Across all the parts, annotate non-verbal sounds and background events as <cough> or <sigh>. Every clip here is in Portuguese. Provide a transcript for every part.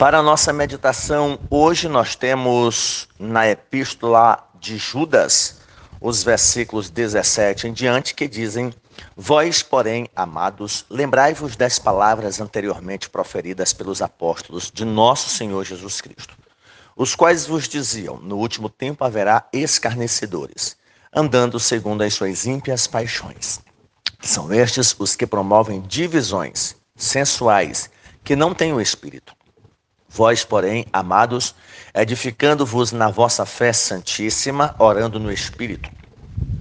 Para a nossa meditação, hoje nós temos na epístola de Judas, os versículos 17 em diante, que dizem: Vós, porém, amados, lembrai-vos das palavras anteriormente proferidas pelos apóstolos de nosso Senhor Jesus Cristo, os quais vos diziam: No último tempo haverá escarnecedores, andando segundo as suas ímpias paixões. São estes os que promovem divisões sensuais, que não têm o espírito Vós, porém, amados, edificando-vos na vossa fé santíssima, orando no Espírito,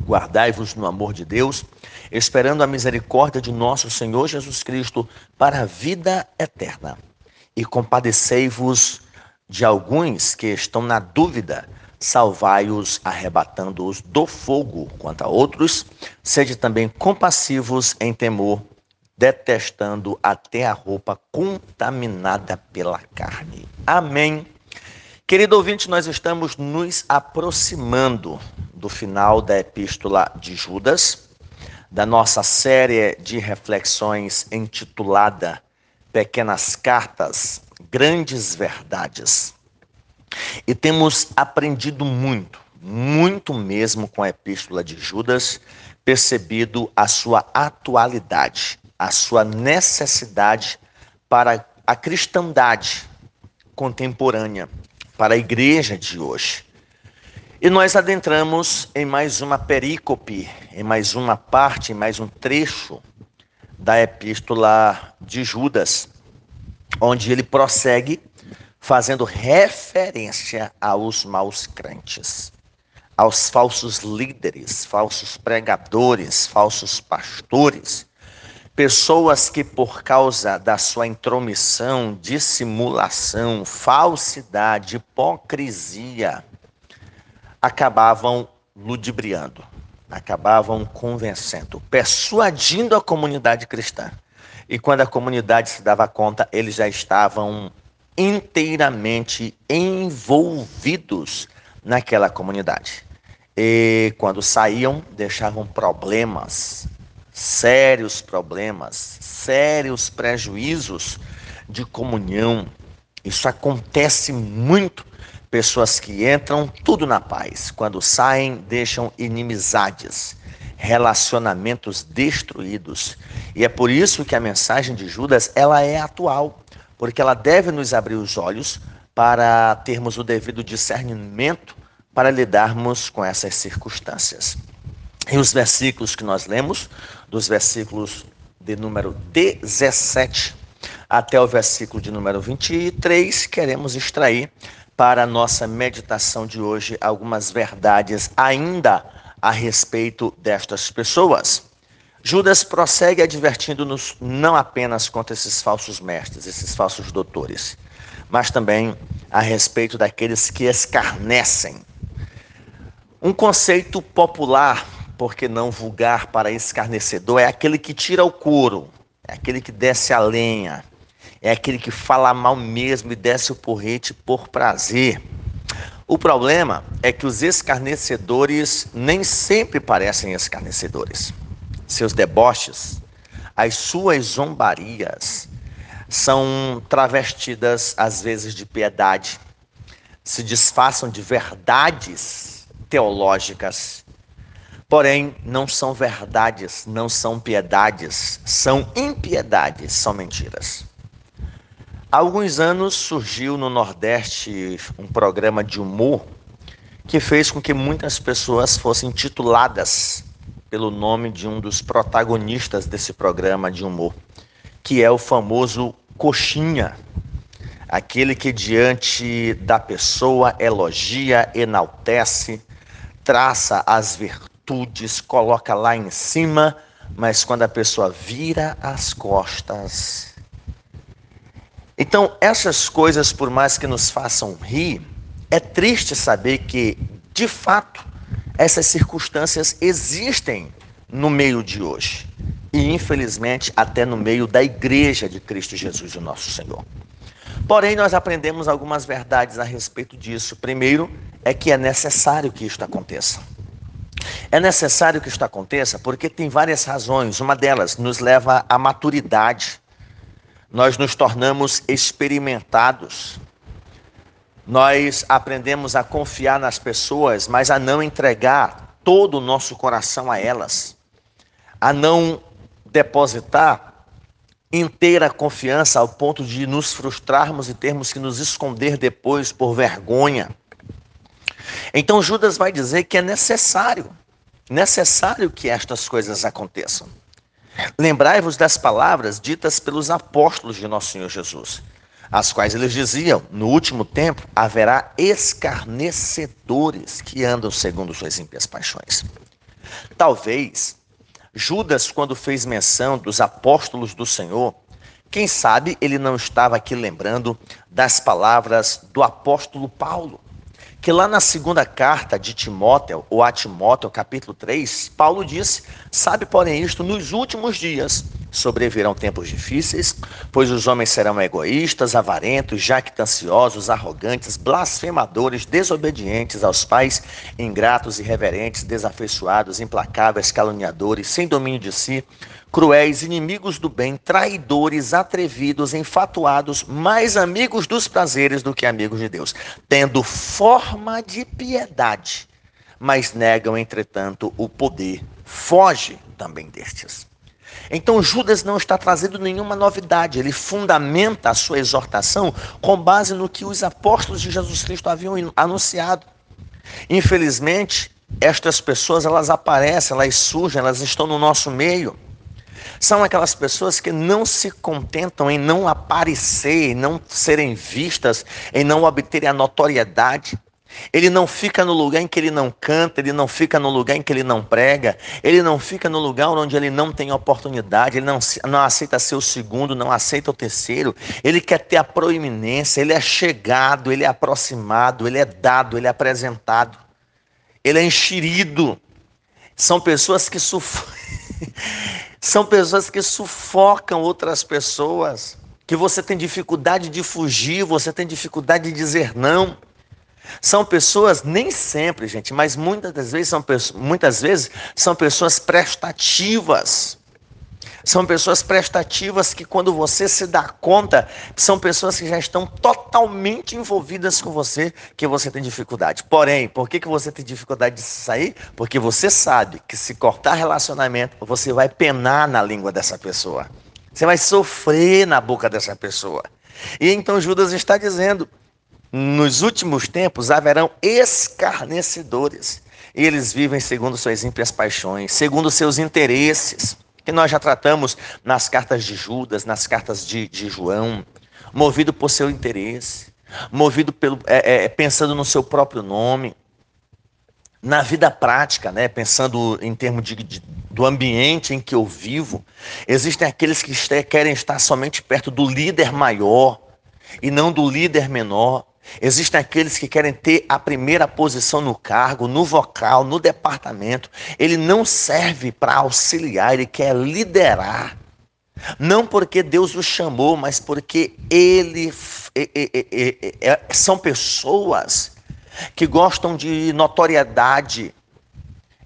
guardai-vos no amor de Deus, esperando a misericórdia de nosso Senhor Jesus Cristo para a vida eterna. E compadecei-vos de alguns que estão na dúvida, salvai-os, arrebatando-os do fogo. Quanto a outros, sede também compassivos em temor, detestando até a roupa contaminada pela carne. Amém. Querido ouvinte, nós estamos nos aproximando do final da epístola de Judas, da nossa série de reflexões intitulada Pequenas Cartas, Grandes Verdades. E temos aprendido muito, muito mesmo com a epístola de Judas, percebido a sua atualidade a sua necessidade para a cristandade contemporânea, para a igreja de hoje. E nós adentramos em mais uma perícope, em mais uma parte, em mais um trecho da epístola de Judas, onde ele prossegue fazendo referência aos maus crentes, aos falsos líderes, falsos pregadores, falsos pastores Pessoas que, por causa da sua intromissão, dissimulação, falsidade, hipocrisia, acabavam ludibriando, acabavam convencendo, persuadindo a comunidade cristã. E quando a comunidade se dava conta, eles já estavam inteiramente envolvidos naquela comunidade. E quando saíam, deixavam problemas, sérios problemas, sérios prejuízos de comunhão. Isso acontece muito. Pessoas que entram tudo na paz, quando saem, deixam inimizades, relacionamentos destruídos. E é por isso que a mensagem de Judas, ela é atual, porque ela deve nos abrir os olhos para termos o devido discernimento para lidarmos com essas circunstâncias. E os versículos que nós lemos, dos versículos de número 17 até o versículo de número 23, queremos extrair para a nossa meditação de hoje algumas verdades ainda a respeito destas pessoas. Judas prossegue advertindo-nos não apenas contra esses falsos mestres, esses falsos doutores, mas também a respeito daqueles que escarnecem. Um conceito popular porque não vulgar para escarnecedor, é aquele que tira o couro, é aquele que desce a lenha, é aquele que fala mal mesmo e desce o porrete por prazer. O problema é que os escarnecedores nem sempre parecem escarnecedores. Seus deboches, as suas zombarias são travestidas às vezes de piedade, se disfarçam de verdades teológicas Porém, não são verdades, não são piedades, são impiedades, são mentiras. Há alguns anos surgiu no Nordeste um programa de humor que fez com que muitas pessoas fossem tituladas pelo nome de um dos protagonistas desse programa de humor, que é o famoso Coxinha, aquele que diante da pessoa elogia, enaltece, traça as virtudes atitudes, coloca lá em cima, mas quando a pessoa vira as costas. Então, essas coisas, por mais que nos façam rir, é triste saber que, de fato, essas circunstâncias existem no meio de hoje. E, infelizmente, até no meio da igreja de Cristo Jesus, o nosso Senhor. Porém, nós aprendemos algumas verdades a respeito disso. Primeiro, é que é necessário que isto aconteça. É necessário que isto aconteça porque tem várias razões. Uma delas nos leva à maturidade, nós nos tornamos experimentados. Nós aprendemos a confiar nas pessoas, mas a não entregar todo o nosso coração a elas, a não depositar inteira confiança ao ponto de nos frustrarmos e termos que nos esconder depois por vergonha. Então Judas vai dizer que é necessário, necessário que estas coisas aconteçam. Lembrai-vos das palavras ditas pelos apóstolos de nosso Senhor Jesus, as quais eles diziam: No último tempo haverá escarnecedores que andam segundo suas ímpias paixões. Talvez Judas, quando fez menção dos apóstolos do Senhor, quem sabe ele não estava aqui lembrando das palavras do apóstolo Paulo que lá na segunda carta de Timóteo, ou a Timóteo, capítulo 3, Paulo disse: Sabe, porém, isto, nos últimos dias sobrevirão tempos difíceis, pois os homens serão egoístas, avarentos, jactanciosos, arrogantes, blasfemadores, desobedientes aos pais, ingratos, irreverentes, desafeiçoados, implacáveis, caluniadores, sem domínio de si cruéis, inimigos do bem, traidores, atrevidos, enfatuados, mais amigos dos prazeres do que amigos de Deus, tendo forma de piedade, mas negam, entretanto, o poder. Foge também destes. Então Judas não está trazendo nenhuma novidade, ele fundamenta a sua exortação com base no que os apóstolos de Jesus Cristo haviam anunciado. Infelizmente, estas pessoas elas aparecem, elas surgem, elas estão no nosso meio. São aquelas pessoas que não se contentam em não aparecer, em não serem vistas, em não obterem a notoriedade. Ele não fica no lugar em que ele não canta, ele não fica no lugar em que ele não prega, ele não fica no lugar onde ele não tem oportunidade, ele não, não aceita ser o segundo, não aceita o terceiro, ele quer ter a proeminência, ele é chegado, ele é aproximado, ele é dado, ele é apresentado, ele é enxerido. São pessoas que. <laughs> São pessoas que sufocam outras pessoas, que você tem dificuldade de fugir, você tem dificuldade de dizer não. São pessoas, nem sempre, gente, mas muitas das vezes são, muitas vezes são pessoas prestativas. São pessoas prestativas que, quando você se dá conta, são pessoas que já estão totalmente envolvidas com você, que você tem dificuldade. Porém, por que, que você tem dificuldade de sair? Porque você sabe que se cortar relacionamento, você vai penar na língua dessa pessoa. Você vai sofrer na boca dessa pessoa. E então Judas está dizendo: nos últimos tempos haverão escarnecedores. Eles vivem segundo suas ímpias paixões, segundo seus interesses que nós já tratamos nas cartas de Judas, nas cartas de, de João, movido por seu interesse, movido pelo, é, é, pensando no seu próprio nome. Na vida prática, né, pensando em termos de, de, do ambiente em que eu vivo, existem aqueles que querem estar somente perto do líder maior e não do líder menor. Existem aqueles que querem ter a primeira posição no cargo, no vocal, no departamento. Ele não serve para auxiliar, ele quer liderar. Não porque Deus o chamou, mas porque ele é, são pessoas que gostam de notoriedade,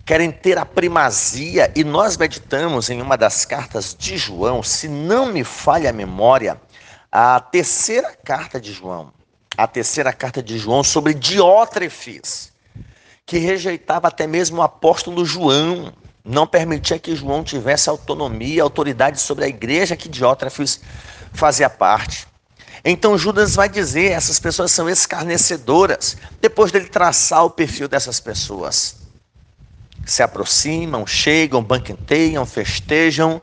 querem ter a primazia. E nós meditamos em uma das cartas de João, se não me falha a memória, a terceira carta de João a terceira carta de João sobre Diótrefes, que rejeitava até mesmo o apóstolo João, não permitia que João tivesse autonomia, autoridade sobre a igreja que Diótrefes fazia parte. Então Judas vai dizer: essas pessoas são escarnecedoras, depois dele traçar o perfil dessas pessoas. Se aproximam, chegam, banqueteiam, festejam,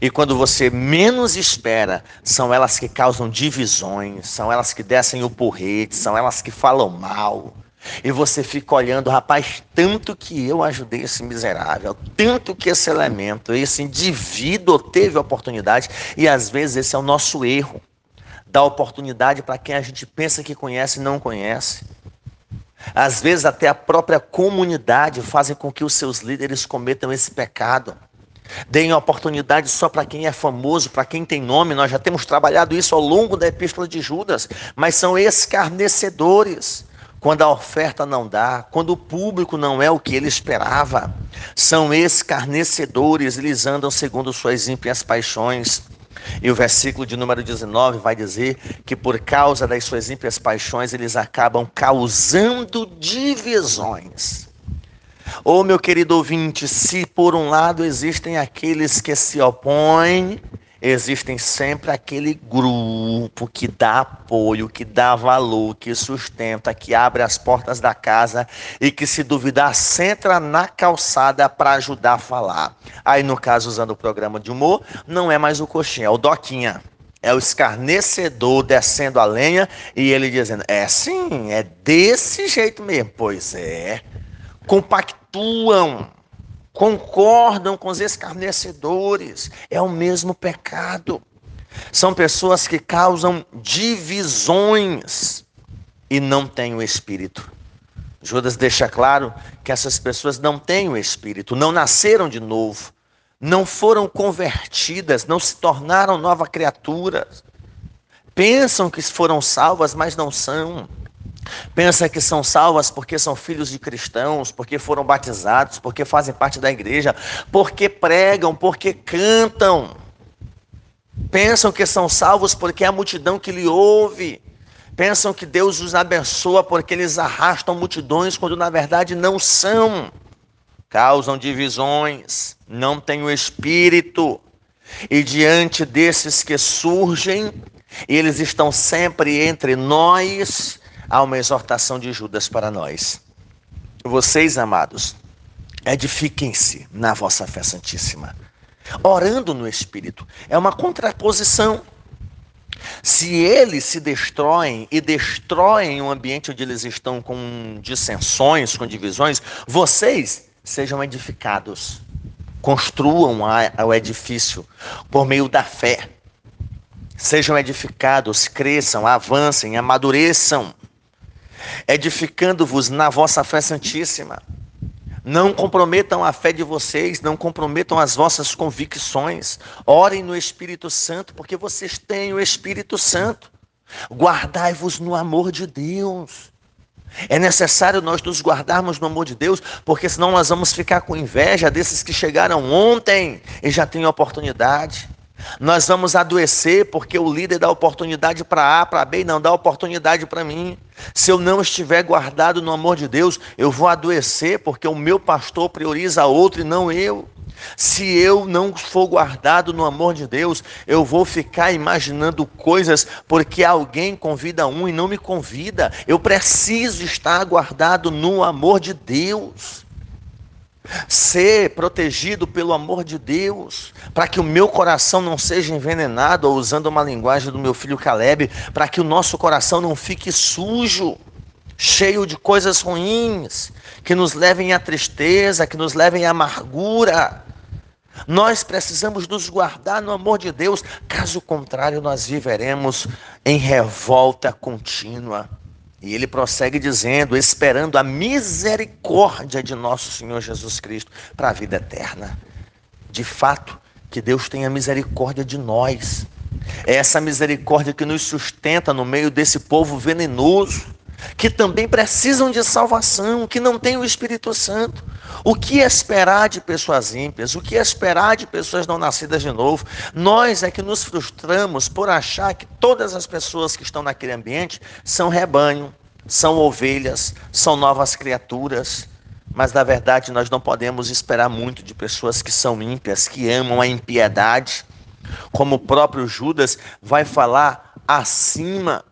e quando você menos espera, são elas que causam divisões, são elas que descem o porrete, são elas que falam mal. E você fica olhando, rapaz, tanto que eu ajudei esse miserável, tanto que esse elemento, esse indivíduo teve oportunidade, e às vezes esse é o nosso erro. Dar oportunidade para quem a gente pensa que conhece e não conhece. Às vezes até a própria comunidade fazem com que os seus líderes cometam esse pecado. Deem oportunidade só para quem é famoso, para quem tem nome. Nós já temos trabalhado isso ao longo da epístola de Judas, mas são escarnecedores quando a oferta não dá, quando o público não é o que ele esperava. São escarnecedores, eles andam segundo suas ímpias paixões. E o versículo de número 19 vai dizer que por causa das suas ímpias paixões eles acabam causando divisões. Ô oh, meu querido ouvinte, se por um lado existem aqueles que se opõem existem sempre aquele grupo que dá apoio, que dá valor, que sustenta, que abre as portas da casa e que, se duvidar, senta na calçada para ajudar a falar. Aí, no caso, usando o programa de humor, não é mais o coxinha, é o Doquinha. É o escarnecedor descendo a lenha e ele dizendo: É sim, é desse jeito mesmo. Pois é. Compactuam concordam com os escarnecedores. É o mesmo pecado. São pessoas que causam divisões e não têm o espírito. Judas deixa claro que essas pessoas não têm o espírito, não nasceram de novo, não foram convertidas, não se tornaram nova criatura. Pensam que foram salvas, mas não são. Pensa que são salvas porque são filhos de cristãos, porque foram batizados, porque fazem parte da igreja, porque pregam, porque cantam. Pensam que são salvos porque é a multidão que lhe ouve. Pensam que Deus os abençoa porque eles arrastam multidões, quando na verdade não são. Causam divisões, não têm o espírito. E diante desses que surgem, eles estão sempre entre nós há uma exortação de Judas para nós. Vocês, amados, edifiquem-se na vossa fé santíssima, orando no Espírito. É uma contraposição. Se eles se destroem e destroem o ambiente onde eles estão com dissensões, com divisões, vocês sejam edificados. Construam o edifício por meio da fé. Sejam edificados, cresçam, avancem, amadureçam edificando-vos na vossa fé santíssima. Não comprometam a fé de vocês, não comprometam as vossas convicções. Orem no Espírito Santo, porque vocês têm o Espírito Santo. Guardai-vos no amor de Deus. É necessário nós nos guardarmos no amor de Deus, porque senão nós vamos ficar com inveja desses que chegaram ontem e já têm oportunidade. Nós vamos adoecer porque o líder dá oportunidade para A, para B e não dá oportunidade para mim. Se eu não estiver guardado no amor de Deus, eu vou adoecer porque o meu pastor prioriza outro e não eu. Se eu não for guardado no amor de Deus, eu vou ficar imaginando coisas porque alguém convida um e não me convida. Eu preciso estar guardado no amor de Deus ser protegido pelo amor de Deus, para que o meu coração não seja envenenado, ou usando uma linguagem do meu filho Caleb, para que o nosso coração não fique sujo, cheio de coisas ruins, que nos levem à tristeza, que nos levem à amargura. Nós precisamos nos guardar no amor de Deus, caso contrário, nós viveremos em revolta contínua. E ele prossegue dizendo: esperando a misericórdia de nosso Senhor Jesus Cristo para a vida eterna. De fato, que Deus tenha misericórdia de nós. É essa misericórdia que nos sustenta no meio desse povo venenoso, que também precisam de salvação, que não tem o Espírito Santo. O que esperar de pessoas ímpias? O que esperar de pessoas não nascidas de novo? Nós é que nos frustramos por achar que todas as pessoas que estão naquele ambiente são rebanho, são ovelhas, são novas criaturas. Mas na verdade nós não podemos esperar muito de pessoas que são ímpias, que amam a impiedade. Como o próprio Judas vai falar acima,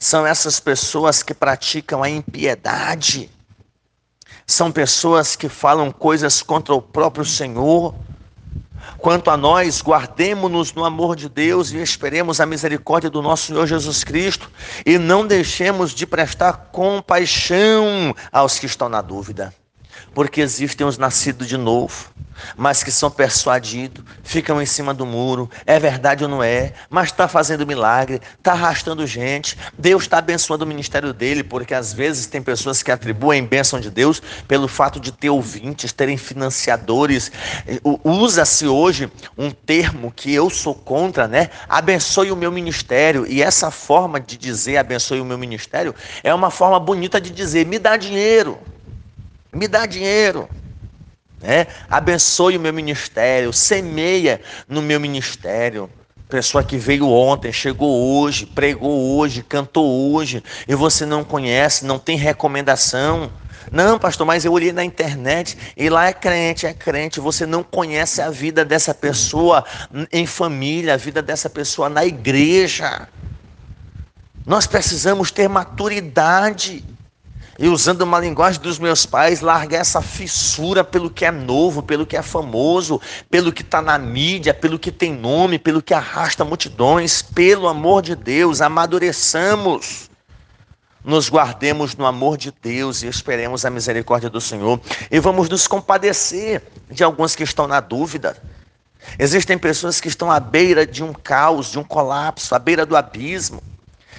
são essas pessoas que praticam a impiedade. São pessoas que falam coisas contra o próprio Senhor. Quanto a nós, guardemos-nos no amor de Deus e esperemos a misericórdia do nosso Senhor Jesus Cristo e não deixemos de prestar compaixão aos que estão na dúvida porque existem os nascidos de novo, mas que são persuadidos, ficam em cima do muro. É verdade ou não é? Mas está fazendo milagre, está arrastando gente. Deus está abençoando o ministério dele, porque às vezes tem pessoas que atribuem bênção de Deus pelo fato de ter ouvintes, terem financiadores. Usa-se hoje um termo que eu sou contra, né? Abençoe o meu ministério. E essa forma de dizer abençoe o meu ministério é uma forma bonita de dizer me dá dinheiro. Me dá dinheiro. Né? Abençoe o meu ministério, semeia no meu ministério. Pessoa que veio ontem, chegou hoje, pregou hoje, cantou hoje, e você não conhece, não tem recomendação. Não, pastor, mas eu olhei na internet e lá é crente, é crente. Você não conhece a vida dessa pessoa em família, a vida dessa pessoa na igreja. Nós precisamos ter maturidade. E usando uma linguagem dos meus pais, largar essa fissura pelo que é novo, pelo que é famoso, pelo que está na mídia, pelo que tem nome, pelo que arrasta multidões. Pelo amor de Deus, amadureçamos nos guardemos no amor de Deus e esperemos a misericórdia do Senhor. E vamos nos compadecer de alguns que estão na dúvida. Existem pessoas que estão à beira de um caos, de um colapso, à beira do abismo,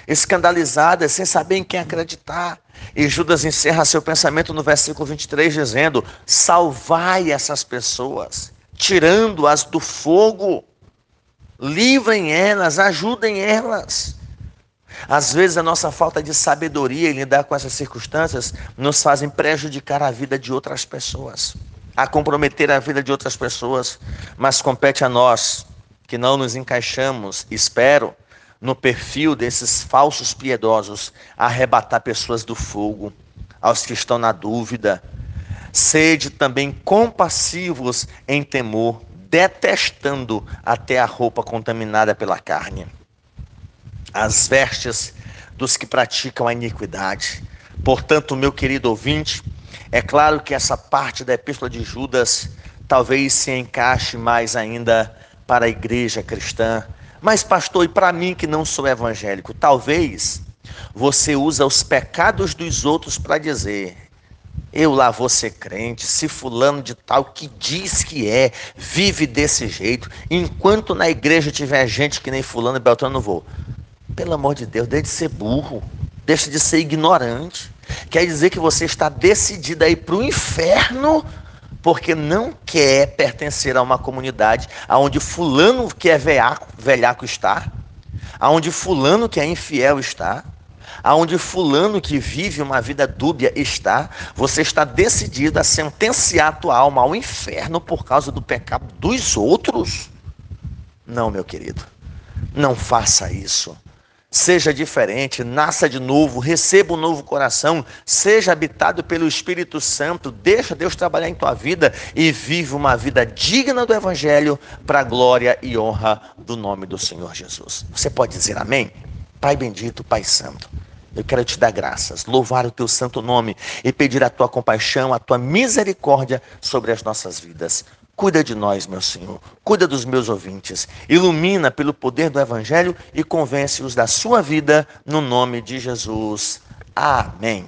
escandalizadas, sem saber em quem acreditar. E Judas encerra seu pensamento no versículo 23, dizendo: Salvai essas pessoas, tirando-as do fogo, livrem elas, ajudem elas. Às vezes a nossa falta de sabedoria em lidar com essas circunstâncias nos fazem prejudicar a vida de outras pessoas, a comprometer a vida de outras pessoas, mas compete a nós que não nos encaixamos, espero, no perfil desses falsos piedosos, arrebatar pessoas do fogo, aos que estão na dúvida. Sede também compassivos em temor, detestando até a roupa contaminada pela carne as vestes dos que praticam a iniquidade. Portanto, meu querido ouvinte, é claro que essa parte da Epístola de Judas talvez se encaixe mais ainda para a igreja cristã. Mas, pastor, e para mim que não sou evangélico, talvez você usa os pecados dos outros para dizer: eu lá vou ser crente, se fulano de tal que diz que é, vive desse jeito, enquanto na igreja tiver gente que nem fulano e Beltrano, não vou. Pelo amor de Deus, deixe de ser burro, deixe de ser ignorante. Quer dizer que você está decidido a ir para o inferno porque não quer pertencer a uma comunidade aonde fulano que é velhaco, velhaco está, aonde fulano que é infiel está, aonde fulano que vive uma vida dúbia está, você está decidido a sentenciar a tua alma ao inferno por causa do pecado dos outros? Não, meu querido. Não faça isso. Seja diferente, nasça de novo, receba um novo coração, seja habitado pelo Espírito Santo, deixa Deus trabalhar em tua vida e vive uma vida digna do Evangelho para a glória e honra do nome do Senhor Jesus. Você pode dizer amém? Pai bendito, Pai santo. Eu quero te dar graças, louvar o teu santo nome e pedir a tua compaixão, a tua misericórdia sobre as nossas vidas. Cuida de nós, meu Senhor. Cuida dos meus ouvintes. Ilumina pelo poder do Evangelho e convence-os da sua vida, no nome de Jesus. Amém.